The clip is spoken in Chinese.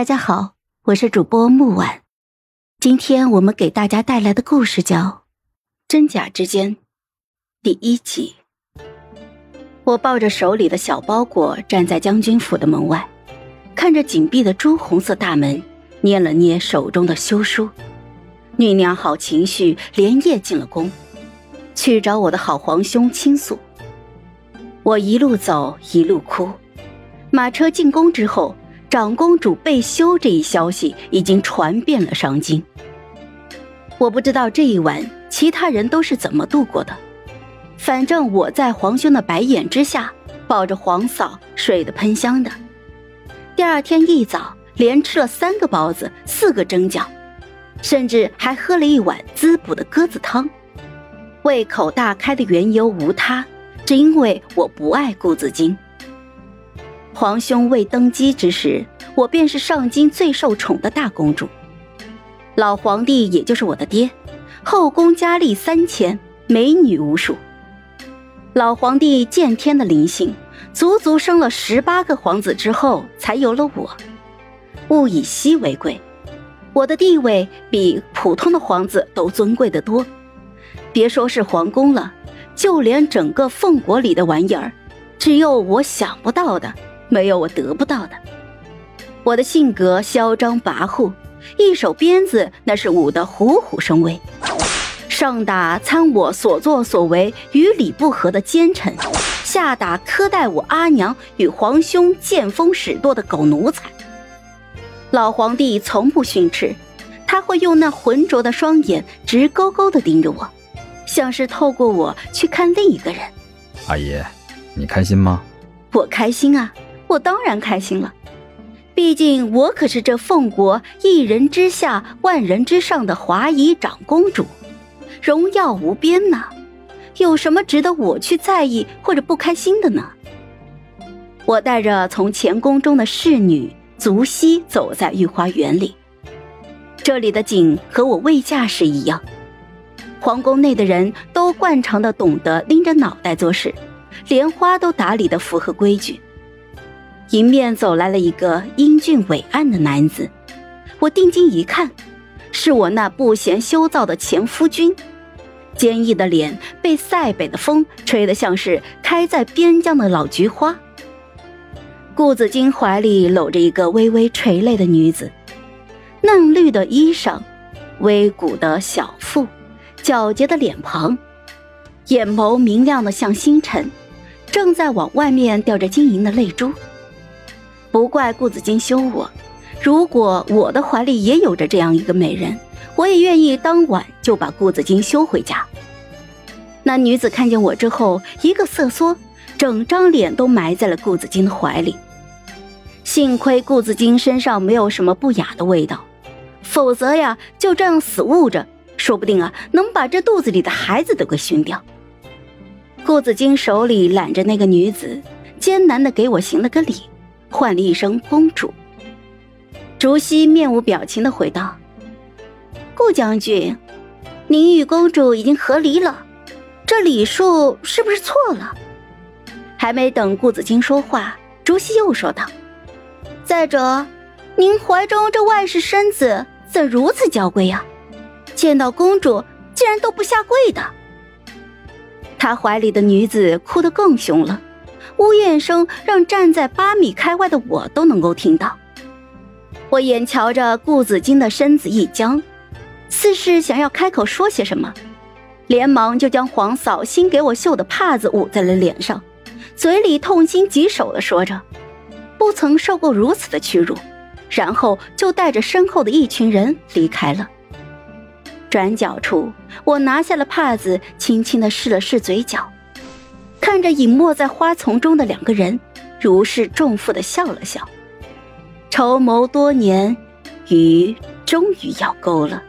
大家好，我是主播木婉。今天我们给大家带来的故事叫《真假之间》第一集。我抱着手里的小包裹，站在将军府的门外，看着紧闭的朱红色大门，捏了捏手中的休书，酝酿好情绪，连夜进了宫，去找我的好皇兄倾诉。我一路走，一路哭。马车进宫之后。长公主被休这一消息已经传遍了上京。我不知道这一晚其他人都是怎么度过的，反正我在皇兄的白眼之下抱着皇嫂睡得喷香的。第二天一早连吃了三个包子，四个蒸饺，甚至还喝了一碗滋补的鸽子汤。胃口大开的缘由无他，只因为我不爱顾子金。皇兄未登基之时，我便是上京最受宠的大公主。老皇帝也就是我的爹，后宫佳丽三千，美女无数。老皇帝见天的灵性，足足生了十八个皇子之后，才有了我。物以稀为贵，我的地位比普通的皇子都尊贵的多。别说是皇宫了，就连整个凤国里的玩意儿，只有我想不到的。没有我得不到的。我的性格嚣张跋扈，一手鞭子那是舞得虎虎生威。上打参我所作所为与理不合的奸臣，下打苛待我阿娘与皇兄见风使舵的狗奴才。老皇帝从不训斥，他会用那浑浊的双眼直勾勾地盯着我，像是透过我去看另一个人。阿姨，你开心吗？我开心啊。我当然开心了，毕竟我可是这凤国一人之下万人之上的华夷长公主，荣耀无边呐！有什么值得我去在意或者不开心的呢？我带着从前宫中的侍女足西走在御花园里，这里的景和我未嫁时一样，皇宫内的人都惯常的懂得拎着脑袋做事，连花都打理的符合规矩。迎面走来了一个英俊伟岸的男子，我定睛一看，是我那不嫌羞臊的前夫君，坚毅的脸被塞北的风吹得像是开在边疆的老菊花。顾子金怀里搂着一个微微垂泪的女子，嫩绿的衣裳，微鼓的小腹，皎洁的脸庞，眼眸明亮的像星辰，正在往外面掉着晶莹的泪珠。不怪顾子金休我，如果我的怀里也有着这样一个美人，我也愿意当晚就把顾子金休回家。那女子看见我之后，一个瑟缩，整张脸都埋在了顾子金的怀里。幸亏顾子金身上没有什么不雅的味道，否则呀，就这样死捂着，说不定啊，能把这肚子里的孩子都给熏掉。顾子金手里揽着那个女子，艰难的给我行了个礼。唤了一声“公主”，竹溪面无表情的回道：“顾将军，您与公主已经和离了，这礼数是不是错了？”还没等顾子金说话，竹溪又说道：“再者，您怀中这外室身子怎如此娇贵呀？见到公主竟然都不下跪的。”他怀里的女子哭得更凶了。呜咽声让站在八米开外的我都能够听到。我眼瞧着顾子金的身子一僵，似是想要开口说些什么，连忙就将黄嫂新给我绣的帕子捂在了脸上，嘴里痛心疾首的说着：“不曾受过如此的屈辱。”然后就带着身后的一群人离开了。转角处，我拿下了帕子，轻轻的试了试嘴角。看着隐没在花丛中的两个人，如释重负的笑了笑。筹谋多年，鱼终于咬钩了。